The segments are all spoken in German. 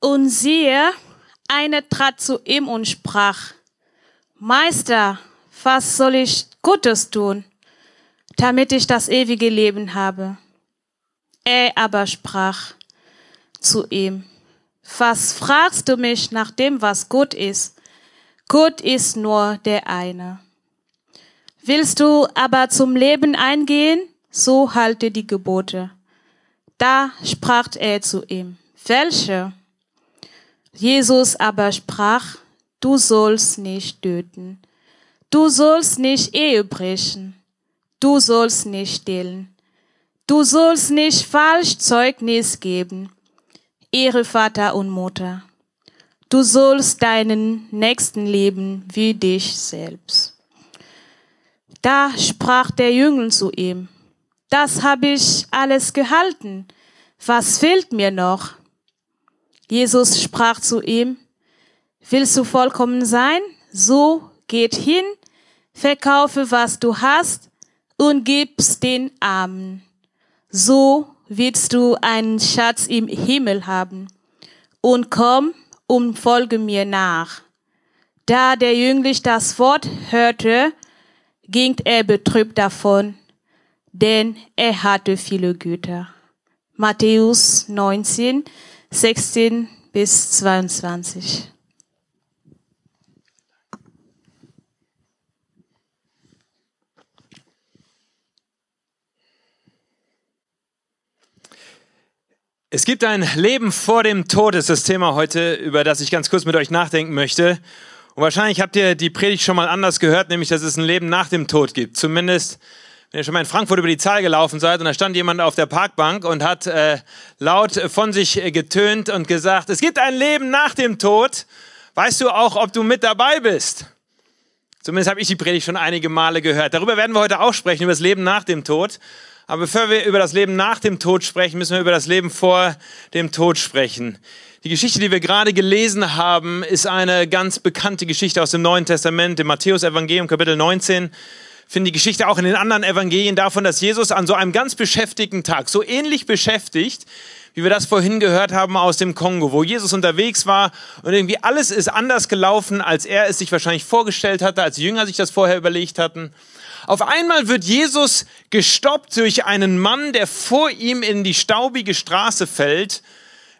Und siehe, einer trat zu ihm und sprach, Meister, was soll ich Gutes tun, damit ich das ewige Leben habe? Er aber sprach zu ihm, was fragst du mich nach dem, was gut ist? Gut ist nur der eine. Willst du aber zum Leben eingehen, so halte die Gebote. Da sprach er zu ihm, welche? Jesus aber sprach, du sollst nicht töten, du sollst nicht Ehe brechen, du sollst nicht stehlen, du sollst nicht falsch Zeugnis geben, Ehre Vater und Mutter. Du sollst deinen Nächsten lieben wie dich selbst. Da sprach der Jüngling zu ihm, das habe ich alles gehalten. Was fehlt mir noch? Jesus sprach zu ihm, willst du vollkommen sein? So geht hin, verkaufe, was du hast und gib's den Armen. So willst du einen Schatz im Himmel haben. Und komm und folge mir nach. Da der Jüngling das Wort hörte, ging er betrübt davon, denn er hatte viele Güter. Matthäus 19, 16 bis 22. Es gibt ein Leben vor dem Tod, ist das Thema heute, über das ich ganz kurz mit euch nachdenken möchte. Und wahrscheinlich habt ihr die Predigt schon mal anders gehört, nämlich, dass es ein Leben nach dem Tod gibt. Zumindest, wenn ihr schon mal in Frankfurt über die Zahl gelaufen seid und da stand jemand auf der Parkbank und hat äh, laut von sich getönt und gesagt, es gibt ein Leben nach dem Tod. Weißt du auch, ob du mit dabei bist? Zumindest habe ich die Predigt schon einige Male gehört. Darüber werden wir heute auch sprechen, über das Leben nach dem Tod. Aber bevor wir über das Leben nach dem Tod sprechen, müssen wir über das Leben vor dem Tod sprechen. Die Geschichte, die wir gerade gelesen haben, ist eine ganz bekannte Geschichte aus dem Neuen Testament, dem Matthäus-Evangelium, Kapitel 19. Finden die Geschichte auch in den anderen Evangelien davon, dass Jesus an so einem ganz beschäftigten Tag, so ähnlich beschäftigt, wie wir das vorhin gehört haben aus dem Kongo, wo Jesus unterwegs war und irgendwie alles ist anders gelaufen, als er es sich wahrscheinlich vorgestellt hatte, als Jünger sich das vorher überlegt hatten. Auf einmal wird Jesus gestoppt durch einen Mann, der vor ihm in die staubige Straße fällt.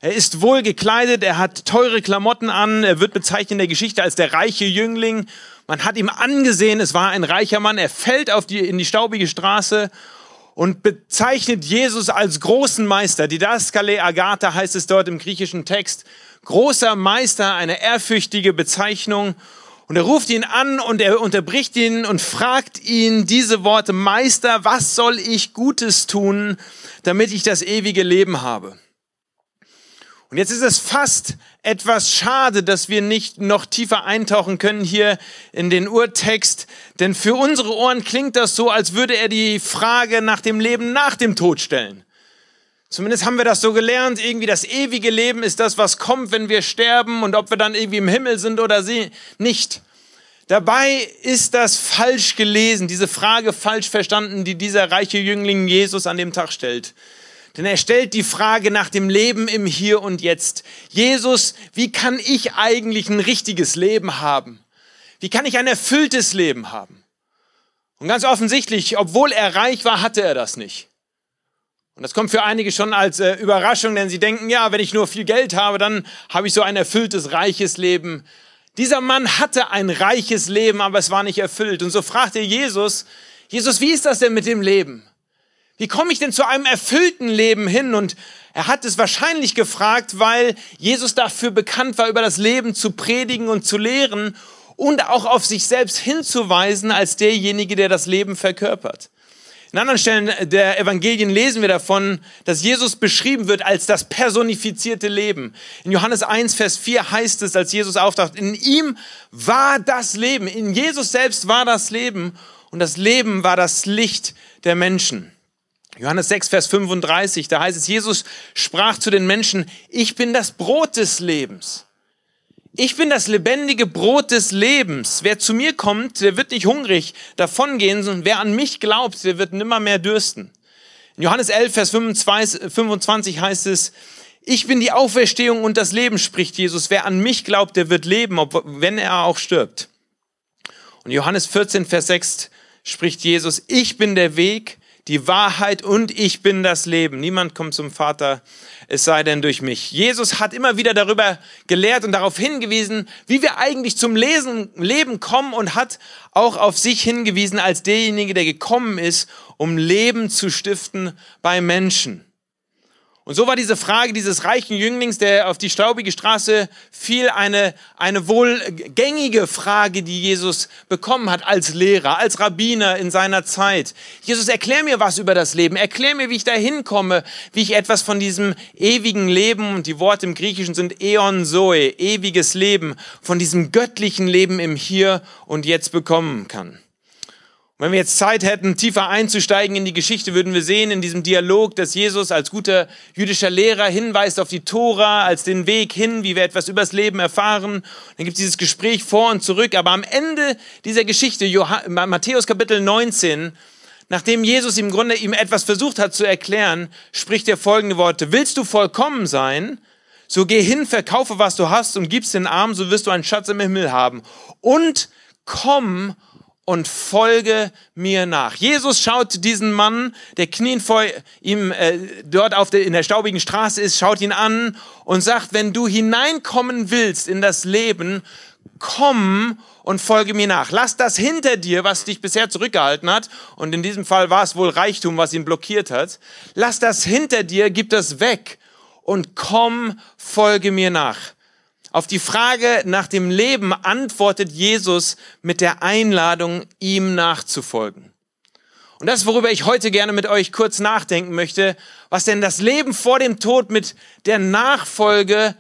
Er ist wohl gekleidet, er hat teure Klamotten an, er wird bezeichnet in der Geschichte als der reiche Jüngling. Man hat ihm angesehen, es war ein reicher Mann, er fällt auf die, in die staubige Straße und bezeichnet Jesus als großen Meister. Didaskale Agatha heißt es dort im griechischen Text. Großer Meister, eine ehrfürchtige Bezeichnung. Und er ruft ihn an und er unterbricht ihn und fragt ihn diese Worte, Meister, was soll ich Gutes tun, damit ich das ewige Leben habe? Und jetzt ist es fast etwas schade, dass wir nicht noch tiefer eintauchen können hier in den Urtext, denn für unsere Ohren klingt das so, als würde er die Frage nach dem Leben nach dem Tod stellen. Zumindest haben wir das so gelernt, irgendwie das ewige Leben ist das, was kommt, wenn wir sterben und ob wir dann irgendwie im Himmel sind oder sie nicht. Dabei ist das falsch gelesen, diese Frage falsch verstanden, die dieser reiche Jüngling Jesus an dem Tag stellt. Denn er stellt die Frage nach dem Leben im Hier und Jetzt. Jesus, wie kann ich eigentlich ein richtiges Leben haben? Wie kann ich ein erfülltes Leben haben? Und ganz offensichtlich, obwohl er reich war, hatte er das nicht. Und das kommt für einige schon als äh, Überraschung, denn sie denken, ja, wenn ich nur viel Geld habe, dann habe ich so ein erfülltes, reiches Leben. Dieser Mann hatte ein reiches Leben, aber es war nicht erfüllt. Und so fragte Jesus, Jesus, wie ist das denn mit dem Leben? Wie komme ich denn zu einem erfüllten Leben hin? Und er hat es wahrscheinlich gefragt, weil Jesus dafür bekannt war, über das Leben zu predigen und zu lehren und auch auf sich selbst hinzuweisen als derjenige, der das Leben verkörpert. In anderen Stellen der Evangelien lesen wir davon, dass Jesus beschrieben wird als das personifizierte Leben. In Johannes 1, Vers 4 heißt es, als Jesus auftaucht, in ihm war das Leben. In Jesus selbst war das Leben und das Leben war das Licht der Menschen. Johannes 6, Vers 35, da heißt es, Jesus sprach zu den Menschen, ich bin das Brot des Lebens. Ich bin das lebendige Brot des Lebens. Wer zu mir kommt, der wird nicht hungrig davongehen, sondern wer an mich glaubt, der wird nimmer mehr dürsten. In Johannes 11, Vers 25, 25 heißt es, Ich bin die Auferstehung und das Leben, spricht Jesus. Wer an mich glaubt, der wird leben, wenn er auch stirbt. Und Johannes 14, Vers 6 spricht Jesus, ich bin der Weg, die Wahrheit und ich bin das Leben. Niemand kommt zum Vater, es sei denn durch mich. Jesus hat immer wieder darüber gelehrt und darauf hingewiesen, wie wir eigentlich zum Lesen, Leben kommen und hat auch auf sich hingewiesen als derjenige, der gekommen ist, um Leben zu stiften bei Menschen. Und so war diese Frage dieses reichen Jünglings, der auf die staubige Straße fiel, eine, eine wohl gängige Frage, die Jesus bekommen hat als Lehrer, als Rabbiner in seiner Zeit. Jesus, erklär mir was über das Leben. Erklär mir, wie ich da hinkomme, wie ich etwas von diesem ewigen Leben, und die Worte im Griechischen sind Eon Zoe, ewiges Leben, von diesem göttlichen Leben im Hier und Jetzt bekommen kann. Wenn wir jetzt Zeit hätten, tiefer einzusteigen in die Geschichte, würden wir sehen in diesem Dialog, dass Jesus als guter jüdischer Lehrer hinweist auf die Tora, als den Weg hin, wie wir etwas übers Leben erfahren. Dann gibt es dieses Gespräch vor und zurück. Aber am Ende dieser Geschichte, Matthäus Kapitel 19, nachdem Jesus im Grunde ihm etwas versucht hat zu erklären, spricht er folgende Worte. Willst du vollkommen sein? So geh hin, verkaufe, was du hast und gib's den Armen, so wirst du einen Schatz im Himmel haben. Und komm und folge mir nach. Jesus schaut diesen Mann, der knien vor ihm äh, dort auf der, in der staubigen Straße ist, schaut ihn an und sagt, wenn du hineinkommen willst in das Leben, komm und folge mir nach. Lass das hinter dir, was dich bisher zurückgehalten hat. Und in diesem Fall war es wohl Reichtum, was ihn blockiert hat. Lass das hinter dir, gib das weg und komm, folge mir nach. Auf die Frage nach dem Leben antwortet Jesus mit der Einladung, ihm nachzufolgen. Und das worüber ich heute gerne mit euch kurz nachdenken möchte, was denn das Leben vor dem Tod mit der Nachfolge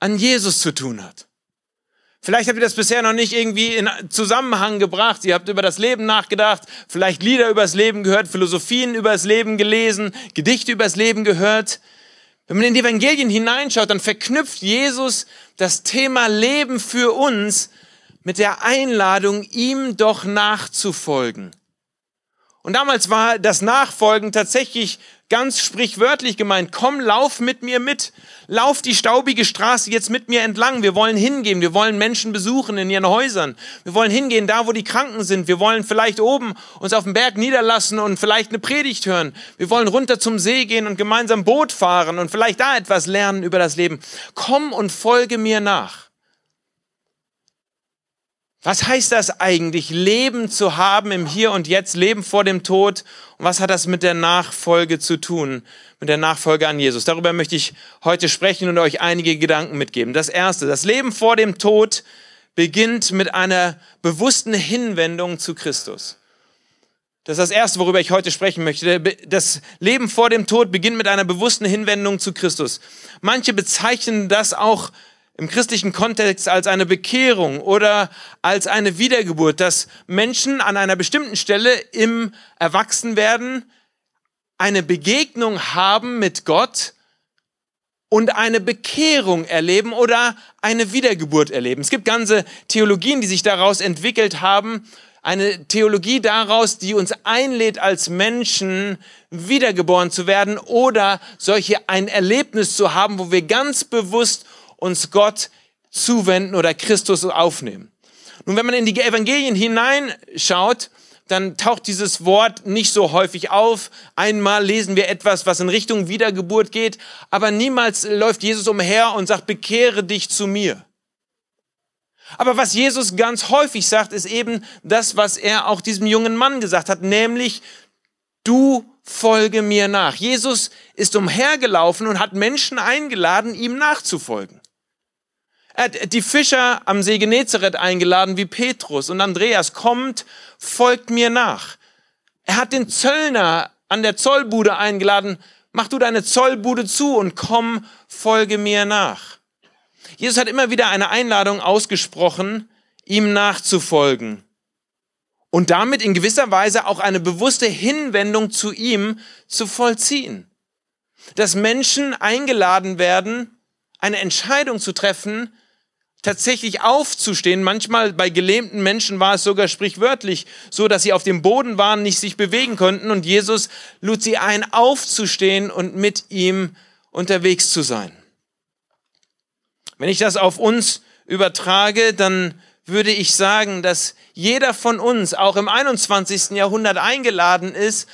an Jesus zu tun hat. Vielleicht habt ihr das bisher noch nicht irgendwie in Zusammenhang gebracht. Ihr habt über das Leben nachgedacht, vielleicht Lieder übers Leben gehört, Philosophien übers Leben gelesen, Gedichte übers Leben gehört. Wenn man in die Evangelien hineinschaut, dann verknüpft Jesus das Thema Leben für uns mit der Einladung, ihm doch nachzufolgen. Und damals war das Nachfolgen tatsächlich ganz sprichwörtlich gemeint. Komm, lauf mit mir mit. Lauf die staubige Straße jetzt mit mir entlang. Wir wollen hingehen. Wir wollen Menschen besuchen in ihren Häusern. Wir wollen hingehen, da wo die Kranken sind. Wir wollen vielleicht oben uns auf dem Berg niederlassen und vielleicht eine Predigt hören. Wir wollen runter zum See gehen und gemeinsam Boot fahren und vielleicht da etwas lernen über das Leben. Komm und folge mir nach. Was heißt das eigentlich, Leben zu haben im Hier und Jetzt, Leben vor dem Tod? Und was hat das mit der Nachfolge zu tun, mit der Nachfolge an Jesus? Darüber möchte ich heute sprechen und euch einige Gedanken mitgeben. Das erste, das Leben vor dem Tod beginnt mit einer bewussten Hinwendung zu Christus. Das ist das Erste, worüber ich heute sprechen möchte. Das Leben vor dem Tod beginnt mit einer bewussten Hinwendung zu Christus. Manche bezeichnen das auch im christlichen Kontext als eine Bekehrung oder als eine Wiedergeburt, dass Menschen an einer bestimmten Stelle im Erwachsenwerden eine Begegnung haben mit Gott und eine Bekehrung erleben oder eine Wiedergeburt erleben. Es gibt ganze Theologien, die sich daraus entwickelt haben. Eine Theologie daraus, die uns einlädt, als Menschen wiedergeboren zu werden oder solche ein Erlebnis zu haben, wo wir ganz bewusst uns Gott zuwenden oder Christus aufnehmen. Nun, wenn man in die Evangelien hineinschaut, dann taucht dieses Wort nicht so häufig auf. Einmal lesen wir etwas, was in Richtung Wiedergeburt geht, aber niemals läuft Jesus umher und sagt, bekehre dich zu mir. Aber was Jesus ganz häufig sagt, ist eben das, was er auch diesem jungen Mann gesagt hat, nämlich, du folge mir nach. Jesus ist umhergelaufen und hat Menschen eingeladen, ihm nachzufolgen. Er hat die Fischer am See Genezareth eingeladen, wie Petrus und Andreas, kommt, folgt mir nach. Er hat den Zöllner an der Zollbude eingeladen, mach du deine Zollbude zu und komm, folge mir nach. Jesus hat immer wieder eine Einladung ausgesprochen, ihm nachzufolgen und damit in gewisser Weise auch eine bewusste Hinwendung zu ihm zu vollziehen. Dass Menschen eingeladen werden, eine Entscheidung zu treffen, tatsächlich aufzustehen. Manchmal bei gelähmten Menschen war es sogar sprichwörtlich so, dass sie auf dem Boden waren, nicht sich bewegen konnten und Jesus lud sie ein, aufzustehen und mit ihm unterwegs zu sein. Wenn ich das auf uns übertrage, dann würde ich sagen, dass jeder von uns auch im 21. Jahrhundert eingeladen ist,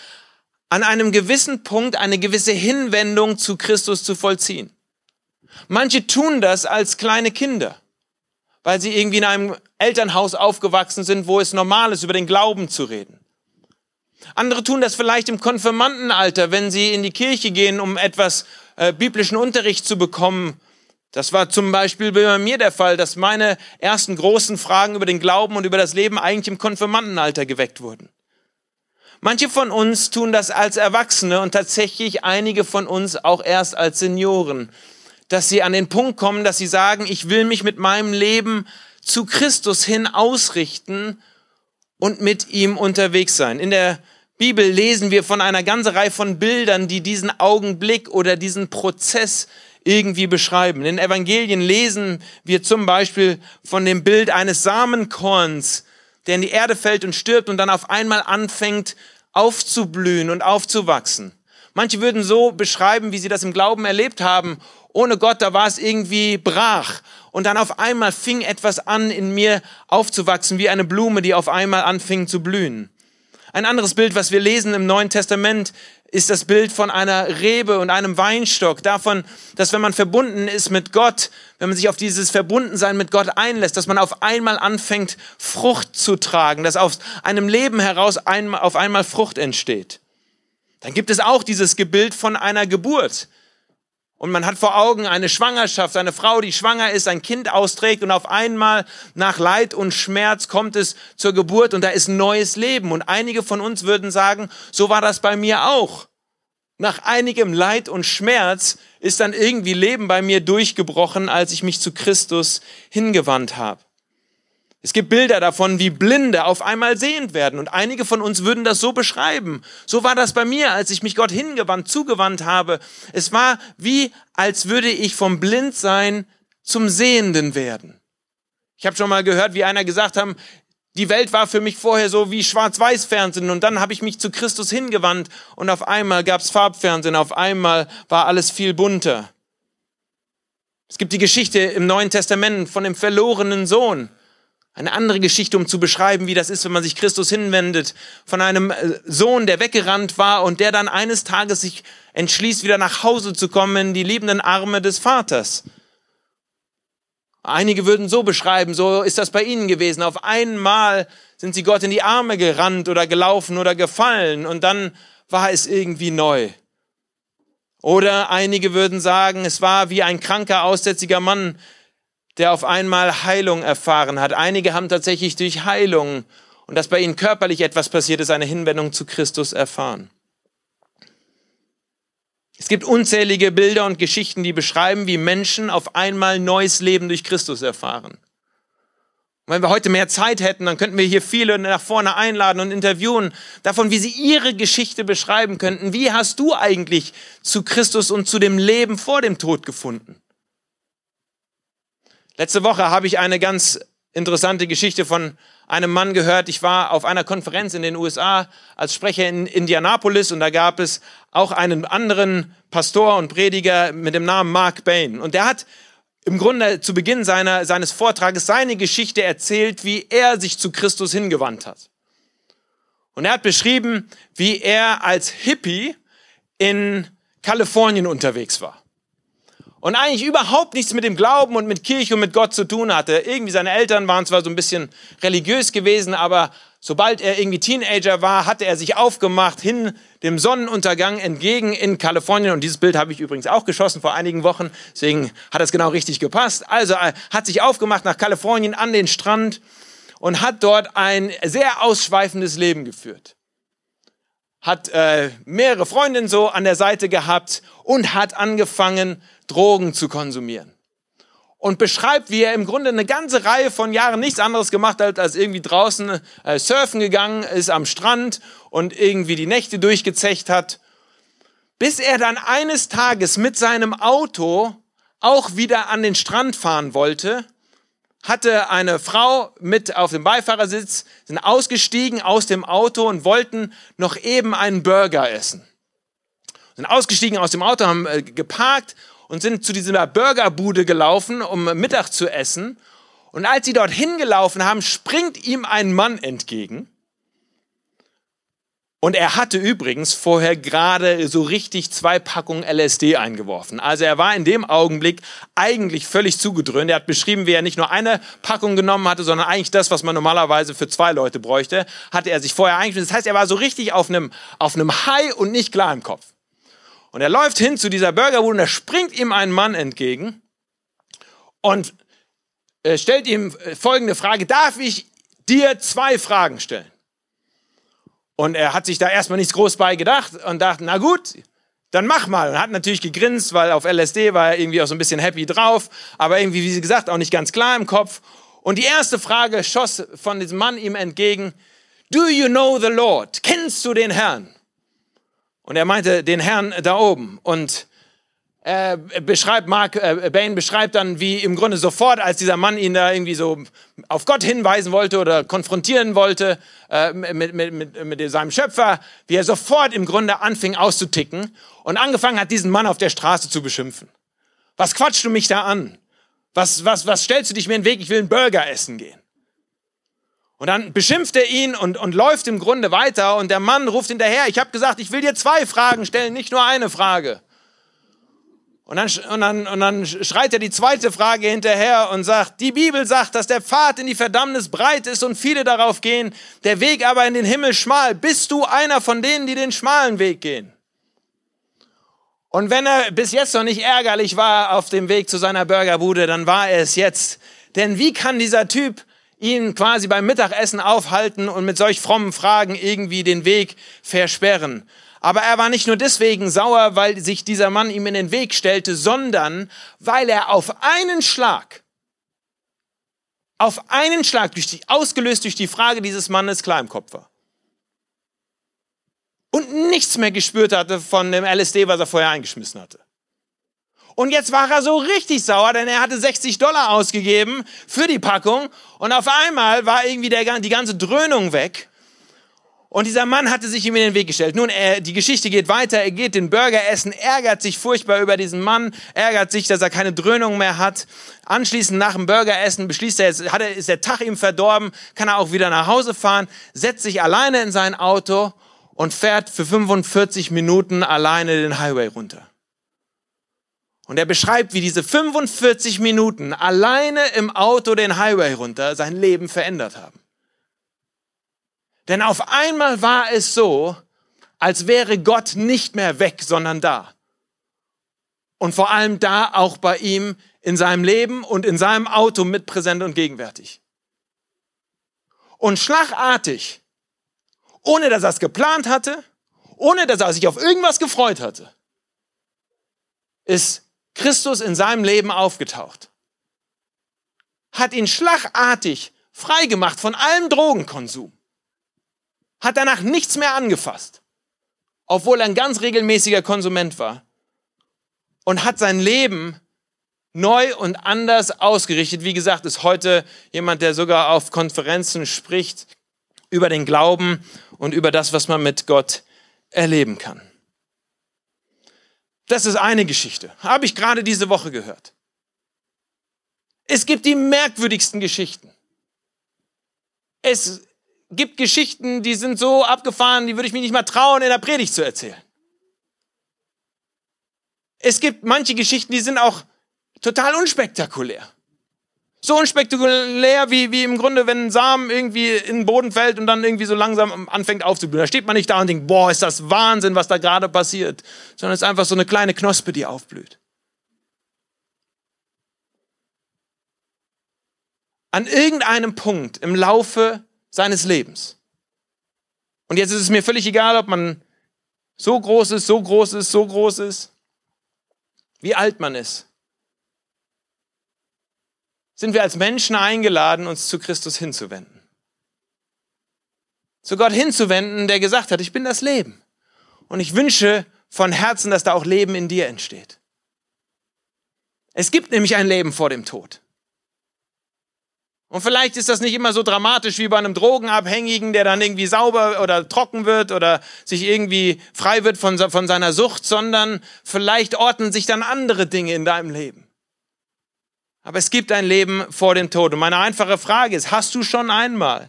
an einem gewissen Punkt eine gewisse Hinwendung zu Christus zu vollziehen. Manche tun das als kleine Kinder, weil sie irgendwie in einem Elternhaus aufgewachsen sind, wo es normal ist, über den Glauben zu reden. Andere tun das vielleicht im Konfirmandenalter, wenn sie in die Kirche gehen, um etwas äh, biblischen Unterricht zu bekommen. Das war zum Beispiel bei mir der Fall, dass meine ersten großen Fragen über den Glauben und über das Leben eigentlich im Konfirmandenalter geweckt wurden. Manche von uns tun das als Erwachsene und tatsächlich einige von uns auch erst als Senioren, dass sie an den Punkt kommen, dass sie sagen, ich will mich mit meinem Leben zu Christus hin ausrichten und mit ihm unterwegs sein. In der Bibel lesen wir von einer ganzen Reihe von Bildern, die diesen Augenblick oder diesen Prozess irgendwie beschreiben. In Evangelien lesen wir zum Beispiel von dem Bild eines Samenkorns, der in die Erde fällt und stirbt und dann auf einmal anfängt aufzublühen und aufzuwachsen. Manche würden so beschreiben, wie sie das im Glauben erlebt haben. Ohne Gott, da war es irgendwie brach. Und dann auf einmal fing etwas an, in mir aufzuwachsen, wie eine Blume, die auf einmal anfing zu blühen. Ein anderes Bild, was wir lesen im Neuen Testament, ist das Bild von einer Rebe und einem Weinstock. Davon, dass wenn man verbunden ist mit Gott, wenn man sich auf dieses Verbundensein mit Gott einlässt, dass man auf einmal anfängt, Frucht zu tragen, dass aus einem Leben heraus auf einmal Frucht entsteht. Dann gibt es auch dieses Gebild von einer Geburt. Und man hat vor Augen eine Schwangerschaft, eine Frau, die schwanger ist, ein Kind austrägt und auf einmal nach Leid und Schmerz kommt es zur Geburt und da ist neues Leben. Und einige von uns würden sagen, so war das bei mir auch. Nach einigem Leid und Schmerz ist dann irgendwie Leben bei mir durchgebrochen, als ich mich zu Christus hingewandt habe. Es gibt Bilder davon, wie Blinde auf einmal sehend werden. Und einige von uns würden das so beschreiben. So war das bei mir, als ich mich Gott hingewandt, zugewandt habe. Es war wie, als würde ich vom Blindsein zum Sehenden werden. Ich habe schon mal gehört, wie einer gesagt haben, die Welt war für mich vorher so wie Schwarz-Weiß-Fernsehen und dann habe ich mich zu Christus hingewandt und auf einmal gab es Farbfernsehen, auf einmal war alles viel bunter. Es gibt die Geschichte im Neuen Testament von dem verlorenen Sohn. Eine andere Geschichte, um zu beschreiben, wie das ist, wenn man sich Christus hinwendet, von einem äh, Sohn, der weggerannt war und der dann eines Tages sich entschließt, wieder nach Hause zu kommen in die liebenden Arme des Vaters. Einige würden so beschreiben, so ist das bei ihnen gewesen. Auf einmal sind sie Gott in die Arme gerannt oder gelaufen oder gefallen und dann war es irgendwie neu. Oder einige würden sagen, es war wie ein kranker, aussätziger Mann, der auf einmal Heilung erfahren hat. Einige haben tatsächlich durch Heilung und dass bei ihnen körperlich etwas passiert ist, eine Hinwendung zu Christus erfahren. Es gibt unzählige Bilder und Geschichten, die beschreiben, wie Menschen auf einmal neues Leben durch Christus erfahren. Und wenn wir heute mehr Zeit hätten, dann könnten wir hier viele nach vorne einladen und interviewen, davon, wie sie ihre Geschichte beschreiben könnten. Wie hast du eigentlich zu Christus und zu dem Leben vor dem Tod gefunden? Letzte Woche habe ich eine ganz interessante Geschichte von einem Mann gehört. Ich war auf einer Konferenz in den USA als Sprecher in Indianapolis und da gab es auch einen anderen Pastor und Prediger mit dem Namen Mark Bain. Und der hat im Grunde zu Beginn seiner, seines Vortrages seine Geschichte erzählt, wie er sich zu Christus hingewandt hat. Und er hat beschrieben, wie er als Hippie in Kalifornien unterwegs war und eigentlich überhaupt nichts mit dem Glauben und mit Kirche und mit Gott zu tun hatte. Irgendwie seine Eltern waren zwar so ein bisschen religiös gewesen, aber sobald er irgendwie Teenager war, hatte er sich aufgemacht hin dem Sonnenuntergang entgegen in Kalifornien. Und dieses Bild habe ich übrigens auch geschossen vor einigen Wochen, deswegen hat es genau richtig gepasst. Also er hat sich aufgemacht nach Kalifornien an den Strand und hat dort ein sehr ausschweifendes Leben geführt hat äh, mehrere Freundinnen so an der Seite gehabt und hat angefangen, Drogen zu konsumieren. Und beschreibt, wie er im Grunde eine ganze Reihe von Jahren nichts anderes gemacht hat, als irgendwie draußen äh, surfen gegangen ist am Strand und irgendwie die Nächte durchgezecht hat, bis er dann eines Tages mit seinem Auto auch wieder an den Strand fahren wollte, hatte eine Frau mit auf dem Beifahrersitz, sind ausgestiegen aus dem Auto und wollten noch eben einen Burger essen. Sind ausgestiegen aus dem Auto, haben äh, geparkt und sind zu dieser Burgerbude gelaufen, um Mittag zu essen. Und als sie dorthin gelaufen haben, springt ihm ein Mann entgegen und er hatte übrigens vorher gerade so richtig zwei Packungen LSD eingeworfen. Also er war in dem Augenblick eigentlich völlig zugedröhnt. Er hat beschrieben, wie er nicht nur eine Packung genommen hatte, sondern eigentlich das, was man normalerweise für zwei Leute bräuchte, hatte er sich vorher eingeschmissen. Das heißt, er war so richtig auf einem, auf einem High und nicht klar im Kopf. Und er läuft hin zu dieser Burgerbude und da springt ihm ein Mann entgegen und äh, stellt ihm folgende Frage. Darf ich dir zwei Fragen stellen? Und er hat sich da erstmal nichts groß bei gedacht und dachte, na gut, dann mach mal. Und hat natürlich gegrinst, weil auf LSD war er irgendwie auch so ein bisschen happy drauf, aber irgendwie, wie sie gesagt, auch nicht ganz klar im Kopf. Und die erste Frage schoss von diesem Mann ihm entgegen, Do you know the Lord? Kennst du den Herrn? Und er meinte den Herrn da oben. Und äh, beschreibt Mark äh, Bain beschreibt dann, wie im Grunde sofort, als dieser Mann ihn da irgendwie so auf Gott hinweisen wollte oder konfrontieren wollte äh, mit, mit, mit, mit seinem Schöpfer, wie er sofort im Grunde anfing auszuticken und angefangen hat, diesen Mann auf der Straße zu beschimpfen. Was quatschst du mich da an? Was, was, was stellst du dich mir in den Weg? Ich will einen Burger essen gehen. Und dann beschimpft er ihn und, und läuft im Grunde weiter und der Mann ruft hinterher, ich habe gesagt, ich will dir zwei Fragen stellen, nicht nur eine Frage. Und dann, und, dann, und dann schreit er die zweite Frage hinterher und sagt, die Bibel sagt, dass der Pfad in die Verdammnis breit ist und viele darauf gehen, der Weg aber in den Himmel schmal. Bist du einer von denen, die den schmalen Weg gehen? Und wenn er bis jetzt noch nicht ärgerlich war auf dem Weg zu seiner Burgerbude, dann war er es jetzt. Denn wie kann dieser Typ ihn quasi beim Mittagessen aufhalten und mit solch frommen Fragen irgendwie den Weg versperren? Aber er war nicht nur deswegen sauer, weil sich dieser Mann ihm in den Weg stellte, sondern weil er auf einen Schlag, auf einen Schlag, durch die, ausgelöst durch die Frage dieses Mannes, klar im Kopf war. Und nichts mehr gespürt hatte von dem LSD, was er vorher eingeschmissen hatte. Und jetzt war er so richtig sauer, denn er hatte 60 Dollar ausgegeben für die Packung und auf einmal war irgendwie der, die ganze Dröhnung weg und dieser Mann hatte sich ihm in den Weg gestellt. Nun, er, die Geschichte geht weiter. Er geht den Burger essen, ärgert sich furchtbar über diesen Mann, ärgert sich, dass er keine Dröhnung mehr hat. Anschließend nach dem Burger essen beschließt er, jetzt hat er, ist der Tag ihm verdorben, kann er auch wieder nach Hause fahren, setzt sich alleine in sein Auto und fährt für 45 Minuten alleine den Highway runter. Und er beschreibt, wie diese 45 Minuten alleine im Auto den Highway runter sein Leben verändert haben. Denn auf einmal war es so, als wäre Gott nicht mehr weg, sondern da. Und vor allem da auch bei ihm in seinem Leben und in seinem Auto mit präsent und gegenwärtig. Und schlagartig, ohne dass er es geplant hatte, ohne dass er sich auf irgendwas gefreut hatte, ist Christus in seinem Leben aufgetaucht. Hat ihn schlagartig freigemacht von allem Drogenkonsum hat danach nichts mehr angefasst, obwohl er ein ganz regelmäßiger Konsument war und hat sein Leben neu und anders ausgerichtet. Wie gesagt, ist heute jemand, der sogar auf Konferenzen spricht über den Glauben und über das, was man mit Gott erleben kann. Das ist eine Geschichte. Habe ich gerade diese Woche gehört. Es gibt die merkwürdigsten Geschichten. Es gibt Geschichten, die sind so abgefahren, die würde ich mich nicht mal trauen, in der Predigt zu erzählen. Es gibt manche Geschichten, die sind auch total unspektakulär. So unspektakulär wie, wie im Grunde, wenn ein Samen irgendwie in den Boden fällt und dann irgendwie so langsam anfängt aufzublühen. Da steht man nicht da und denkt, boah, ist das Wahnsinn, was da gerade passiert. Sondern es ist einfach so eine kleine Knospe, die aufblüht. An irgendeinem Punkt im Laufe seines Lebens. Und jetzt ist es mir völlig egal, ob man so groß ist, so groß ist, so groß ist, wie alt man ist. Sind wir als Menschen eingeladen, uns zu Christus hinzuwenden. Zu Gott hinzuwenden, der gesagt hat, ich bin das Leben. Und ich wünsche von Herzen, dass da auch Leben in dir entsteht. Es gibt nämlich ein Leben vor dem Tod. Und vielleicht ist das nicht immer so dramatisch wie bei einem Drogenabhängigen, der dann irgendwie sauber oder trocken wird oder sich irgendwie frei wird von, von seiner Sucht, sondern vielleicht ordnen sich dann andere Dinge in deinem Leben. Aber es gibt ein Leben vor dem Tod. Und meine einfache Frage ist, hast du schon einmal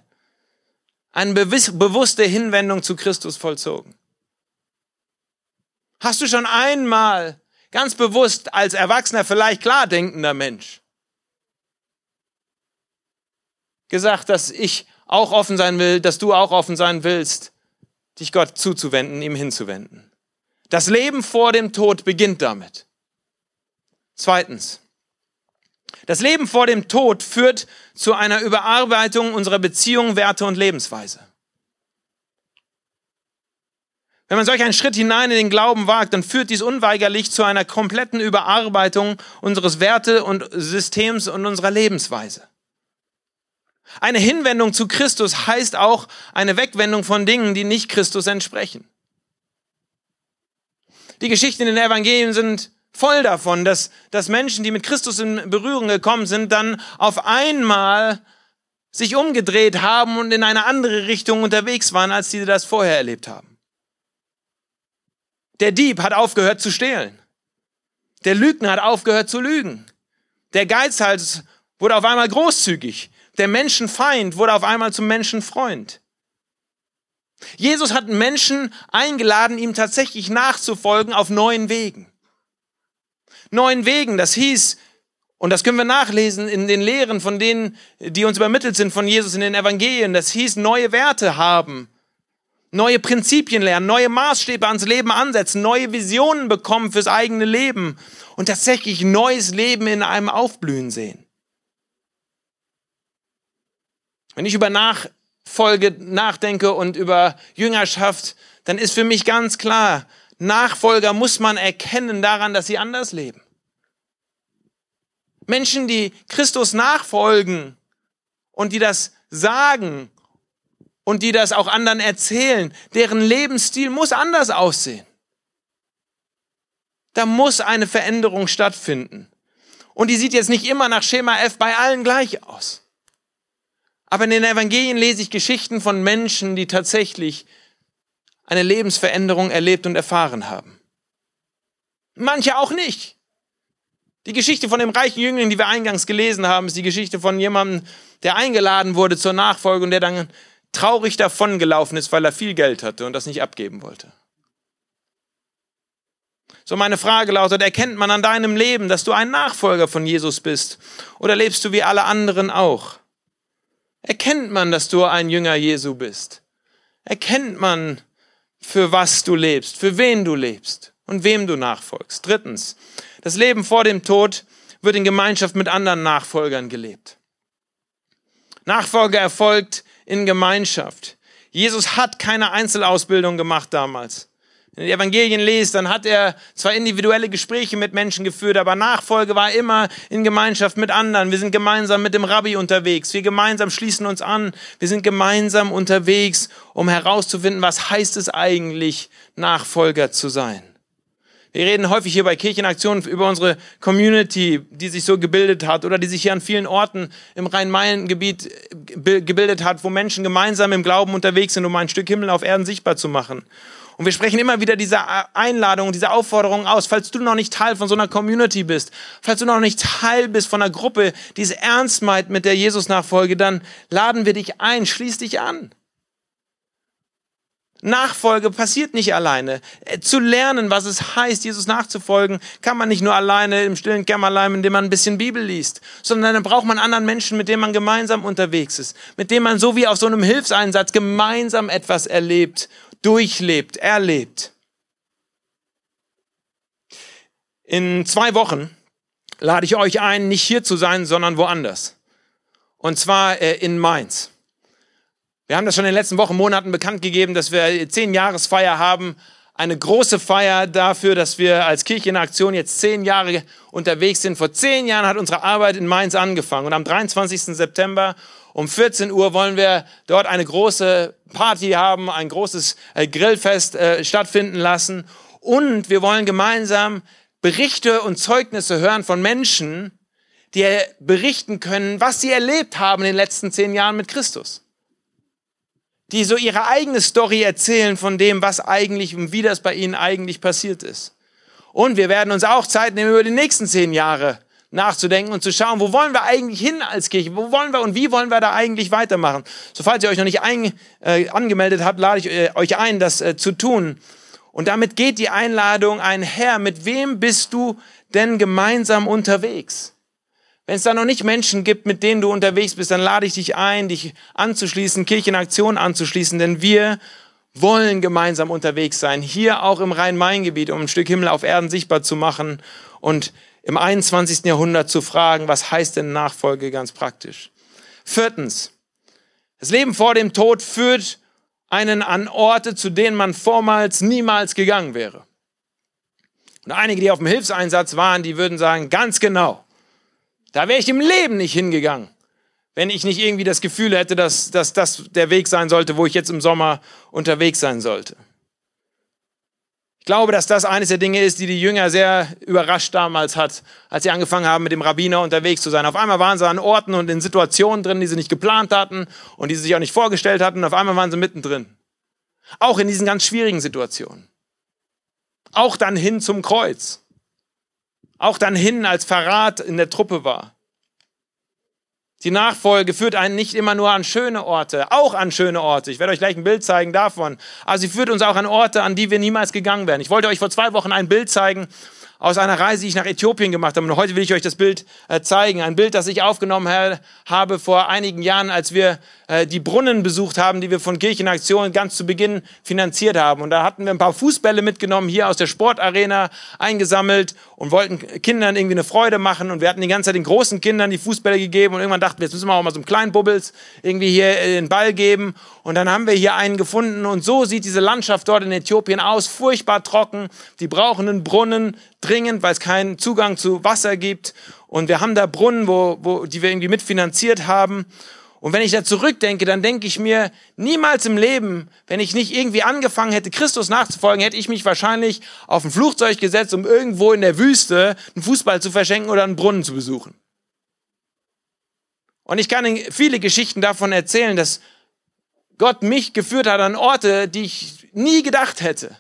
eine bewusste Hinwendung zu Christus vollzogen? Hast du schon einmal ganz bewusst als erwachsener, vielleicht klar denkender Mensch gesagt, dass ich auch offen sein will, dass du auch offen sein willst, dich Gott zuzuwenden, ihm hinzuwenden. Das Leben vor dem Tod beginnt damit. Zweitens. Das Leben vor dem Tod führt zu einer Überarbeitung unserer Beziehungen, Werte und Lebensweise. Wenn man solch einen Schritt hinein in den Glauben wagt, dann führt dies unweigerlich zu einer kompletten Überarbeitung unseres Werte- und Systems und unserer Lebensweise. Eine Hinwendung zu Christus heißt auch eine Wegwendung von Dingen, die nicht Christus entsprechen. Die Geschichten in den Evangelien sind voll davon, dass, dass Menschen, die mit Christus in Berührung gekommen sind, dann auf einmal sich umgedreht haben und in eine andere Richtung unterwegs waren, als sie das vorher erlebt haben. Der Dieb hat aufgehört zu stehlen. Der Lügner hat aufgehört zu lügen. Der Geizhals wurde auf einmal großzügig. Der Menschenfeind wurde auf einmal zum Menschenfreund. Jesus hat Menschen eingeladen, ihm tatsächlich nachzufolgen auf neuen Wegen. Neuen Wegen, das hieß, und das können wir nachlesen in den Lehren von denen, die uns übermittelt sind von Jesus in den Evangelien, das hieß neue Werte haben, neue Prinzipien lernen, neue Maßstäbe ans Leben ansetzen, neue Visionen bekommen fürs eigene Leben und tatsächlich neues Leben in einem Aufblühen sehen. Wenn ich über Nachfolge nachdenke und über Jüngerschaft, dann ist für mich ganz klar, Nachfolger muss man erkennen daran, dass sie anders leben. Menschen, die Christus nachfolgen und die das sagen und die das auch anderen erzählen, deren Lebensstil muss anders aussehen. Da muss eine Veränderung stattfinden. Und die sieht jetzt nicht immer nach Schema F bei allen gleich aus. Aber in den Evangelien lese ich Geschichten von Menschen, die tatsächlich eine Lebensveränderung erlebt und erfahren haben. Manche auch nicht. Die Geschichte von dem reichen Jüngling, die wir eingangs gelesen haben, ist die Geschichte von jemandem, der eingeladen wurde zur Nachfolge und der dann traurig davongelaufen ist, weil er viel Geld hatte und das nicht abgeben wollte. So meine Frage lautet, erkennt man an deinem Leben, dass du ein Nachfolger von Jesus bist oder lebst du wie alle anderen auch? Erkennt man, dass du ein Jünger Jesu bist? Erkennt man, für was du lebst, für wen du lebst und wem du nachfolgst? Drittens, das Leben vor dem Tod wird in Gemeinschaft mit anderen Nachfolgern gelebt. Nachfolge erfolgt in Gemeinschaft. Jesus hat keine Einzelausbildung gemacht damals den Evangelien lest, dann hat er zwar individuelle Gespräche mit Menschen geführt, aber Nachfolge war immer in Gemeinschaft mit anderen. Wir sind gemeinsam mit dem Rabbi unterwegs. Wir gemeinsam schließen uns an. Wir sind gemeinsam unterwegs, um herauszufinden, was heißt es eigentlich, Nachfolger zu sein. Wir reden häufig hier bei Kirchenaktionen über unsere Community, die sich so gebildet hat oder die sich hier an vielen Orten im Rhein-Main-Gebiet gebildet hat, wo Menschen gemeinsam im Glauben unterwegs sind, um ein Stück Himmel auf Erden sichtbar zu machen. Und wir sprechen immer wieder diese Einladung, diese Aufforderung aus, falls du noch nicht Teil von so einer Community bist, falls du noch nicht Teil bist von einer Gruppe, die es ernst meint mit der Jesus-Nachfolge, dann laden wir dich ein, schließ dich an. Nachfolge passiert nicht alleine. Äh, zu lernen, was es heißt, Jesus nachzufolgen, kann man nicht nur alleine im stillen Kämmerlein, indem man ein bisschen Bibel liest, sondern dann braucht man anderen Menschen, mit denen man gemeinsam unterwegs ist, mit denen man so wie auf so einem Hilfseinsatz gemeinsam etwas erlebt durchlebt, erlebt. In zwei Wochen lade ich euch ein, nicht hier zu sein, sondern woanders. Und zwar äh, in Mainz. Wir haben das schon in den letzten Wochen, Monaten bekannt gegeben, dass wir zehn Jahresfeier haben. Eine große Feier dafür, dass wir als Kirche in Aktion jetzt zehn Jahre unterwegs sind. Vor zehn Jahren hat unsere Arbeit in Mainz angefangen. Und am 23. September um 14 Uhr wollen wir dort eine große Party haben, ein großes äh, Grillfest äh, stattfinden lassen. Und wir wollen gemeinsam Berichte und Zeugnisse hören von Menschen, dir berichten können, was sie erlebt haben in den letzten zehn Jahren mit Christus. Die so ihre eigene Story erzählen von dem, was eigentlich und wie das bei ihnen eigentlich passiert ist. Und wir werden uns auch Zeit nehmen, über die nächsten zehn Jahre nachzudenken und zu schauen, wo wollen wir eigentlich hin als Kirche? Wo wollen wir und wie wollen wir da eigentlich weitermachen? So, falls ihr euch noch nicht ein, äh, angemeldet habt, lade ich äh, euch ein, das äh, zu tun. Und damit geht die Einladung einher. Mit wem bist du denn gemeinsam unterwegs? Wenn es da noch nicht Menschen gibt, mit denen du unterwegs bist, dann lade ich dich ein, dich anzuschließen, Kirchenaktion anzuschließen, denn wir wollen gemeinsam unterwegs sein, hier auch im Rhein-Main-Gebiet, um ein Stück Himmel auf Erden sichtbar zu machen und im 21. Jahrhundert zu fragen, was heißt denn Nachfolge ganz praktisch? Viertens, das Leben vor dem Tod führt einen an Orte, zu denen man vormals niemals gegangen wäre. Und einige, die auf dem Hilfseinsatz waren, die würden sagen, ganz genau, da wäre ich im Leben nicht hingegangen, wenn ich nicht irgendwie das Gefühl hätte, dass, dass das der Weg sein sollte, wo ich jetzt im Sommer unterwegs sein sollte. Ich glaube, dass das eines der Dinge ist, die die Jünger sehr überrascht damals hat, als sie angefangen haben, mit dem Rabbiner unterwegs zu sein. Auf einmal waren sie an Orten und in Situationen drin, die sie nicht geplant hatten und die sie sich auch nicht vorgestellt hatten. Auf einmal waren sie mittendrin. Auch in diesen ganz schwierigen Situationen. Auch dann hin zum Kreuz auch dann hin als Verrat in der Truppe war. Die Nachfolge führt einen nicht immer nur an schöne Orte, auch an schöne Orte. Ich werde euch gleich ein Bild zeigen davon. Aber sie führt uns auch an Orte, an die wir niemals gegangen wären. Ich wollte euch vor zwei Wochen ein Bild zeigen aus einer Reise, die ich nach Äthiopien gemacht habe. Und heute will ich euch das Bild äh, zeigen. Ein Bild, das ich aufgenommen habe vor einigen Jahren, als wir äh, die Brunnen besucht haben, die wir von Kirchenaktionen ganz zu Beginn finanziert haben. Und da hatten wir ein paar Fußbälle mitgenommen, hier aus der Sportarena eingesammelt und wollten Kindern irgendwie eine Freude machen. Und wir hatten die ganze Zeit den großen Kindern die Fußbälle gegeben. Und irgendwann dachten wir, jetzt müssen wir auch mal so einen kleinen Bubbles irgendwie hier äh, den Ball geben. Und dann haben wir hier einen gefunden. Und so sieht diese Landschaft dort in Äthiopien aus. Furchtbar trocken. Die brauchen einen Brunnen dringend, weil es keinen Zugang zu Wasser gibt. Und wir haben da Brunnen, wo, wo, die wir irgendwie mitfinanziert haben. Und wenn ich da zurückdenke, dann denke ich mir, niemals im Leben, wenn ich nicht irgendwie angefangen hätte, Christus nachzufolgen, hätte ich mich wahrscheinlich auf ein Flugzeug gesetzt, um irgendwo in der Wüste einen Fußball zu verschenken oder einen Brunnen zu besuchen. Und ich kann Ihnen viele Geschichten davon erzählen, dass Gott mich geführt hat an Orte, die ich nie gedacht hätte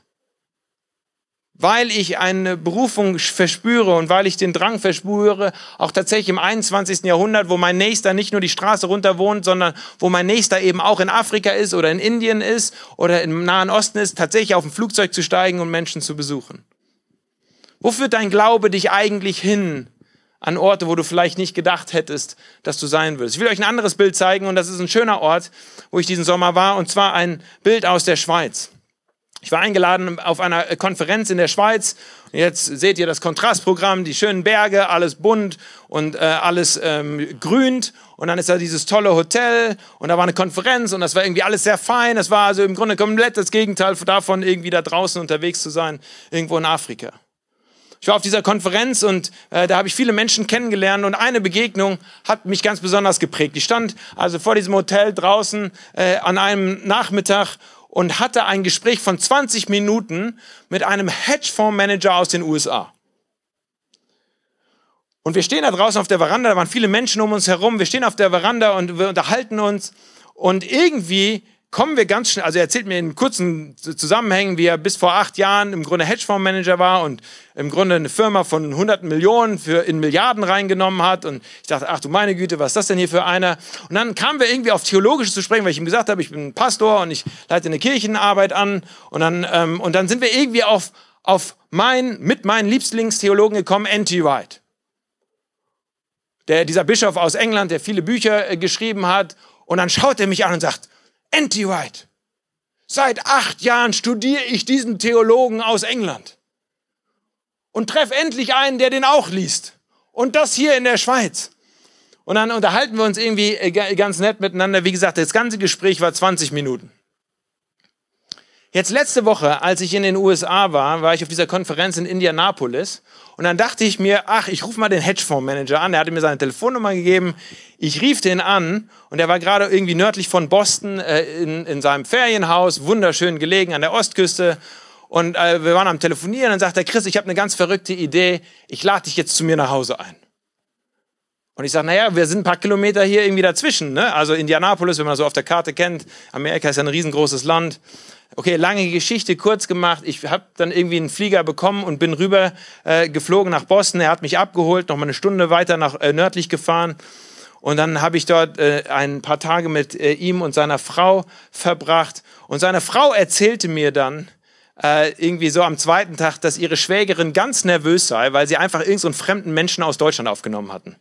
weil ich eine Berufung verspüre und weil ich den Drang verspüre, auch tatsächlich im 21. Jahrhundert, wo mein Nächster nicht nur die Straße runter wohnt, sondern wo mein Nächster eben auch in Afrika ist oder in Indien ist oder im Nahen Osten ist, tatsächlich auf ein Flugzeug zu steigen und Menschen zu besuchen. Wo führt dein Glaube dich eigentlich hin? An Orte, wo du vielleicht nicht gedacht hättest, dass du sein würdest. Ich will euch ein anderes Bild zeigen und das ist ein schöner Ort, wo ich diesen Sommer war und zwar ein Bild aus der Schweiz. Ich war eingeladen auf einer Konferenz in der Schweiz. Jetzt seht ihr das Kontrastprogramm, die schönen Berge, alles bunt und äh, alles ähm, grünt. Und dann ist da dieses tolle Hotel und da war eine Konferenz und das war irgendwie alles sehr fein. Das war also im Grunde komplett das Gegenteil davon, irgendwie da draußen unterwegs zu sein, irgendwo in Afrika. Ich war auf dieser Konferenz und äh, da habe ich viele Menschen kennengelernt und eine Begegnung hat mich ganz besonders geprägt. Ich stand also vor diesem Hotel draußen äh, an einem Nachmittag und hatte ein Gespräch von 20 Minuten mit einem Hedgefondsmanager aus den USA. Und wir stehen da draußen auf der Veranda, da waren viele Menschen um uns herum, wir stehen auf der Veranda und wir unterhalten uns und irgendwie kommen wir ganz schnell, also er erzählt mir in kurzen Zusammenhängen, wie er bis vor acht Jahren im Grunde Hedgefondsmanager war und im Grunde eine Firma von hunderten Millionen für in Milliarden reingenommen hat. Und ich dachte, ach du meine Güte, was ist das denn hier für einer? Und dann kamen wir irgendwie auf Theologisches zu sprechen, weil ich ihm gesagt habe, ich bin Pastor und ich leite eine Kirchenarbeit an. Und dann, ähm, und dann sind wir irgendwie auf, auf mein, mit meinen Lieblingstheologen gekommen, N.T. Wright. Der, dieser Bischof aus England, der viele Bücher äh, geschrieben hat. Und dann schaut er mich an und sagt, Anti-White. Seit acht Jahren studiere ich diesen Theologen aus England und treffe endlich einen, der den auch liest. Und das hier in der Schweiz. Und dann unterhalten wir uns irgendwie äh, ganz nett miteinander. Wie gesagt, das ganze Gespräch war 20 Minuten. Jetzt letzte Woche, als ich in den USA war, war ich auf dieser Konferenz in Indianapolis und dann dachte ich mir, ach, ich rufe mal den Hedgefondsmanager an. Der hatte mir seine Telefonnummer gegeben. Ich rief den an und er war gerade irgendwie nördlich von Boston äh, in, in seinem Ferienhaus, wunderschön gelegen an der Ostküste. Und äh, wir waren am Telefonieren. Dann sagt er, Chris, ich habe eine ganz verrückte Idee. Ich lade dich jetzt zu mir nach Hause ein. Und ich sage, naja, wir sind ein paar Kilometer hier irgendwie dazwischen. Ne? Also Indianapolis, wenn man so auf der Karte kennt, Amerika ist ja ein riesengroßes Land. Okay, lange Geschichte, kurz gemacht. Ich habe dann irgendwie einen Flieger bekommen und bin rüber äh, geflogen nach Boston. Er hat mich abgeholt, noch mal eine Stunde weiter nach äh, nördlich gefahren. Und dann habe ich dort äh, ein paar Tage mit äh, ihm und seiner Frau verbracht. Und seine Frau erzählte mir dann, äh, irgendwie so am zweiten Tag, dass ihre Schwägerin ganz nervös sei, weil sie einfach irgendeinen so fremden Menschen aus Deutschland aufgenommen hatten.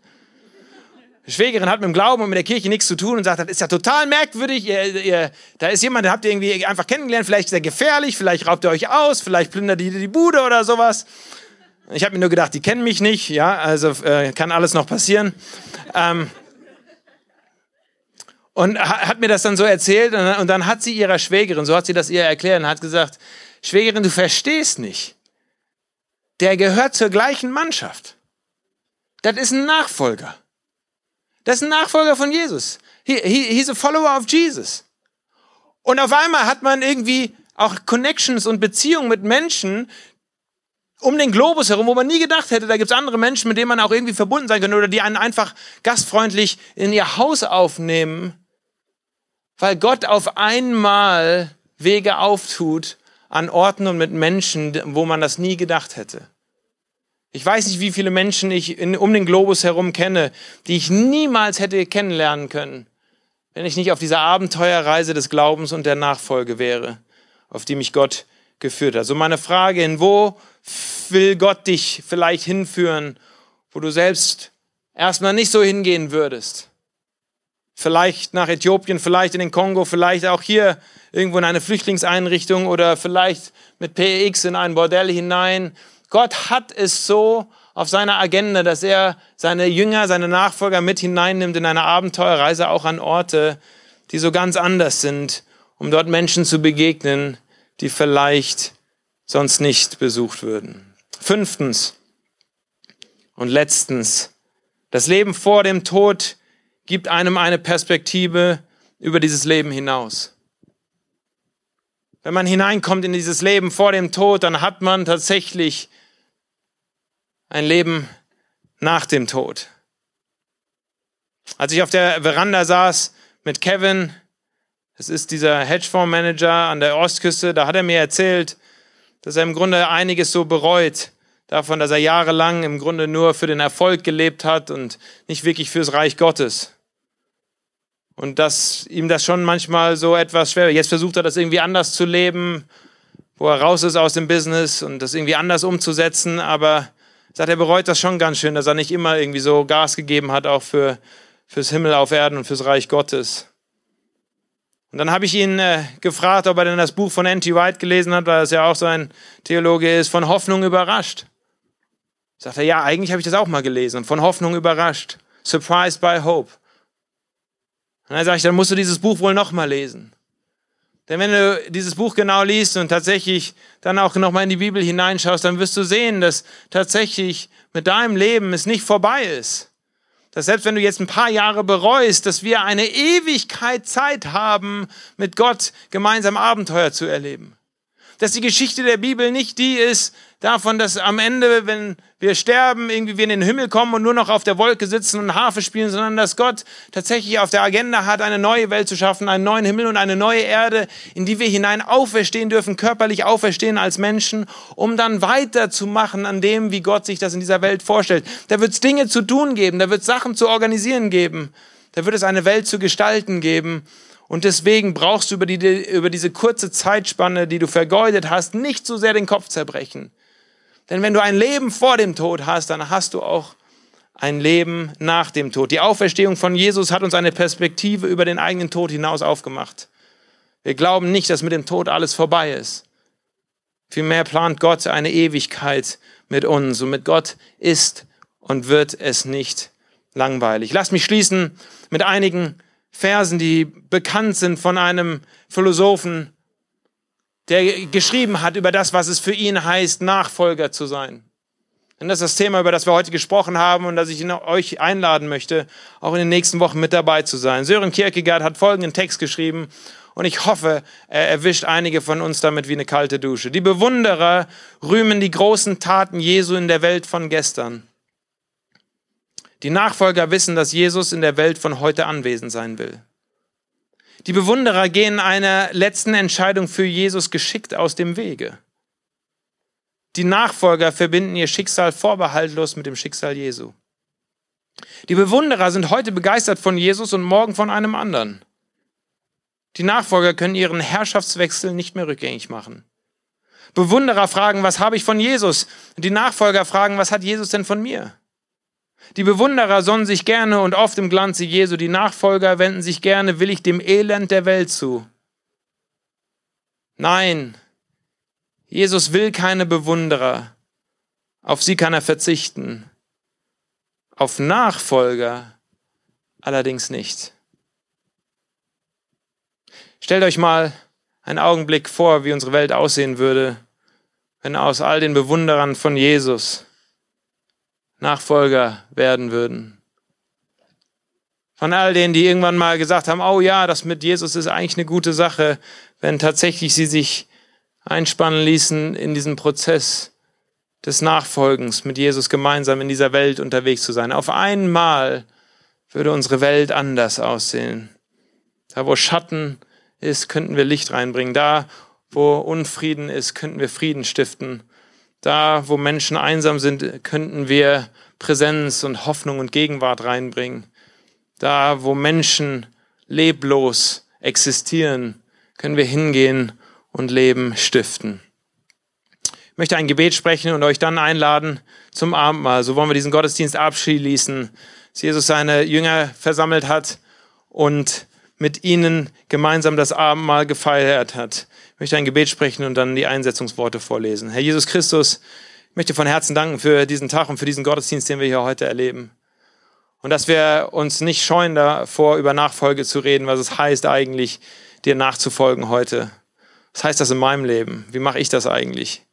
Schwägerin hat mit dem Glauben und mit der Kirche nichts zu tun und sagt, das ist ja total merkwürdig. Ihr, ihr, da ist jemand, den habt ihr irgendwie einfach kennengelernt. Vielleicht ist er gefährlich, vielleicht raubt ihr euch aus, vielleicht plündert ihr die Bude oder sowas. Ich habe mir nur gedacht, die kennen mich nicht. Ja, also äh, kann alles noch passieren. Ähm, und hat mir das dann so erzählt und dann, und dann hat sie ihrer Schwägerin, so hat sie das ihr erklärt, und hat gesagt, Schwägerin, du verstehst nicht. Der gehört zur gleichen Mannschaft. Das ist ein Nachfolger. Das ist ein Nachfolger von Jesus. He, he, he's a follower of Jesus. Und auf einmal hat man irgendwie auch Connections und Beziehungen mit Menschen um den Globus herum, wo man nie gedacht hätte, da gibt es andere Menschen, mit denen man auch irgendwie verbunden sein könnte oder die einen einfach gastfreundlich in ihr Haus aufnehmen, weil Gott auf einmal Wege auftut an Orten und mit Menschen, wo man das nie gedacht hätte. Ich weiß nicht, wie viele Menschen ich in, um den Globus herum kenne, die ich niemals hätte kennenlernen können, wenn ich nicht auf dieser Abenteuerreise des Glaubens und der Nachfolge wäre, auf die mich Gott geführt hat. So meine Frage, in wo will Gott dich vielleicht hinführen, wo du selbst erstmal nicht so hingehen würdest? Vielleicht nach Äthiopien, vielleicht in den Kongo, vielleicht auch hier irgendwo in eine Flüchtlingseinrichtung oder vielleicht mit PX in ein Bordell hinein Gott hat es so auf seiner Agenda, dass er seine Jünger, seine Nachfolger mit hineinnimmt in eine Abenteuerreise auch an Orte, die so ganz anders sind, um dort Menschen zu begegnen, die vielleicht sonst nicht besucht würden. Fünftens und letztens, das Leben vor dem Tod gibt einem eine Perspektive über dieses Leben hinaus. Wenn man hineinkommt in dieses Leben vor dem Tod, dann hat man tatsächlich ein Leben nach dem Tod. Als ich auf der Veranda saß mit Kevin, das ist dieser Hedgefondsmanager an der Ostküste, da hat er mir erzählt, dass er im Grunde einiges so bereut davon, dass er jahrelang im Grunde nur für den Erfolg gelebt hat und nicht wirklich fürs Reich Gottes. Und dass ihm das schon manchmal so etwas schwer. Jetzt versucht er das irgendwie anders zu leben, wo er raus ist aus dem Business und das irgendwie anders umzusetzen, aber sagt, er bereut das schon ganz schön, dass er nicht immer irgendwie so Gas gegeben hat, auch für, fürs Himmel auf Erden und fürs Reich Gottes. Und dann habe ich ihn äh, gefragt, ob er denn das Buch von N.T. White gelesen hat, weil es ja auch so ein Theologe ist, von Hoffnung überrascht. Sagt er, ja, eigentlich habe ich das auch mal gelesen, von Hoffnung überrascht. Surprised by Hope. Und dann sage ich, dann musst du dieses Buch wohl nochmal lesen. Denn wenn du dieses Buch genau liest und tatsächlich dann auch nochmal in die Bibel hineinschaust, dann wirst du sehen, dass tatsächlich mit deinem Leben es nicht vorbei ist. Dass selbst wenn du jetzt ein paar Jahre bereust, dass wir eine Ewigkeit Zeit haben, mit Gott gemeinsam Abenteuer zu erleben. Dass die Geschichte der Bibel nicht die ist, davon, dass am Ende, wenn wir sterben, irgendwie wir in den Himmel kommen und nur noch auf der Wolke sitzen und Harfe spielen, sondern dass Gott tatsächlich auf der Agenda hat, eine neue Welt zu schaffen, einen neuen Himmel und eine neue Erde, in die wir hinein auferstehen dürfen, körperlich auferstehen als Menschen, um dann weiterzumachen an dem, wie Gott sich das in dieser Welt vorstellt. Da wird es Dinge zu tun geben, da wird es Sachen zu organisieren geben, da wird es eine Welt zu gestalten geben. Und deswegen brauchst du über, die, über diese kurze Zeitspanne, die du vergeudet hast, nicht so sehr den Kopf zerbrechen. Denn wenn du ein Leben vor dem Tod hast, dann hast du auch ein Leben nach dem Tod. Die Auferstehung von Jesus hat uns eine Perspektive über den eigenen Tod hinaus aufgemacht. Wir glauben nicht, dass mit dem Tod alles vorbei ist. Vielmehr plant Gott eine Ewigkeit mit uns und mit Gott ist und wird es nicht langweilig. Lass mich schließen mit einigen Versen, die bekannt sind von einem Philosophen, der geschrieben hat über das, was es für ihn heißt, Nachfolger zu sein. Denn das ist das Thema, über das wir heute gesprochen haben und das ich euch einladen möchte, auch in den nächsten Wochen mit dabei zu sein. Sören Kierkegaard hat folgenden Text geschrieben und ich hoffe, er erwischt einige von uns damit wie eine kalte Dusche. Die Bewunderer rühmen die großen Taten Jesu in der Welt von gestern. Die Nachfolger wissen, dass Jesus in der Welt von heute anwesend sein will. Die Bewunderer gehen einer letzten Entscheidung für Jesus geschickt aus dem Wege. Die Nachfolger verbinden ihr Schicksal vorbehaltlos mit dem Schicksal Jesu. Die Bewunderer sind heute begeistert von Jesus und morgen von einem anderen. Die Nachfolger können ihren Herrschaftswechsel nicht mehr rückgängig machen. Bewunderer fragen, was habe ich von Jesus? Die Nachfolger fragen, was hat Jesus denn von mir? Die Bewunderer sonnen sich gerne und oft im Glanze Jesu, die Nachfolger wenden sich gerne willig dem Elend der Welt zu. Nein, Jesus will keine Bewunderer, auf sie kann er verzichten, auf Nachfolger allerdings nicht. Stellt euch mal einen Augenblick vor, wie unsere Welt aussehen würde, wenn aus all den Bewunderern von Jesus Nachfolger werden würden. Von all denen, die irgendwann mal gesagt haben, oh ja, das mit Jesus ist eigentlich eine gute Sache, wenn tatsächlich sie sich einspannen ließen in diesen Prozess des Nachfolgens mit Jesus gemeinsam in dieser Welt unterwegs zu sein. Auf einmal würde unsere Welt anders aussehen. Da, wo Schatten ist, könnten wir Licht reinbringen. Da, wo Unfrieden ist, könnten wir Frieden stiften. Da, wo Menschen einsam sind, könnten wir Präsenz und Hoffnung und Gegenwart reinbringen. Da, wo Menschen leblos existieren, können wir hingehen und Leben stiften. Ich möchte ein Gebet sprechen und euch dann einladen zum Abendmahl. So wollen wir diesen Gottesdienst abschließen, dass Jesus seine Jünger versammelt hat und mit ihnen gemeinsam das Abendmahl gefeiert hat. Ich möchte ein Gebet sprechen und dann die Einsetzungsworte vorlesen. Herr Jesus Christus, ich möchte von Herzen danken für diesen Tag und für diesen Gottesdienst, den wir hier heute erleben. Und dass wir uns nicht scheuen davor, über Nachfolge zu reden, was es heißt eigentlich, dir nachzufolgen heute. Was heißt das in meinem Leben? Wie mache ich das eigentlich?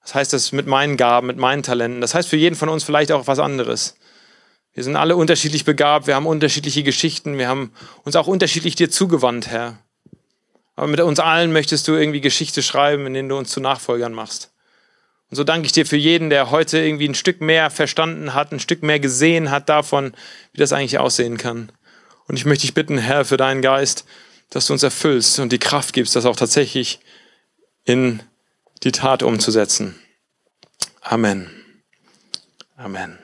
Was heißt das mit meinen Gaben, mit meinen Talenten? Das heißt für jeden von uns vielleicht auch was anderes. Wir sind alle unterschiedlich begabt, wir haben unterschiedliche Geschichten, wir haben uns auch unterschiedlich dir zugewandt, Herr. Aber mit uns allen möchtest du irgendwie Geschichte schreiben, in denen du uns zu Nachfolgern machst. Und so danke ich dir für jeden, der heute irgendwie ein Stück mehr verstanden hat, ein Stück mehr gesehen hat davon, wie das eigentlich aussehen kann. Und ich möchte dich bitten, Herr, für deinen Geist, dass du uns erfüllst und die Kraft gibst, das auch tatsächlich in die Tat umzusetzen. Amen. Amen.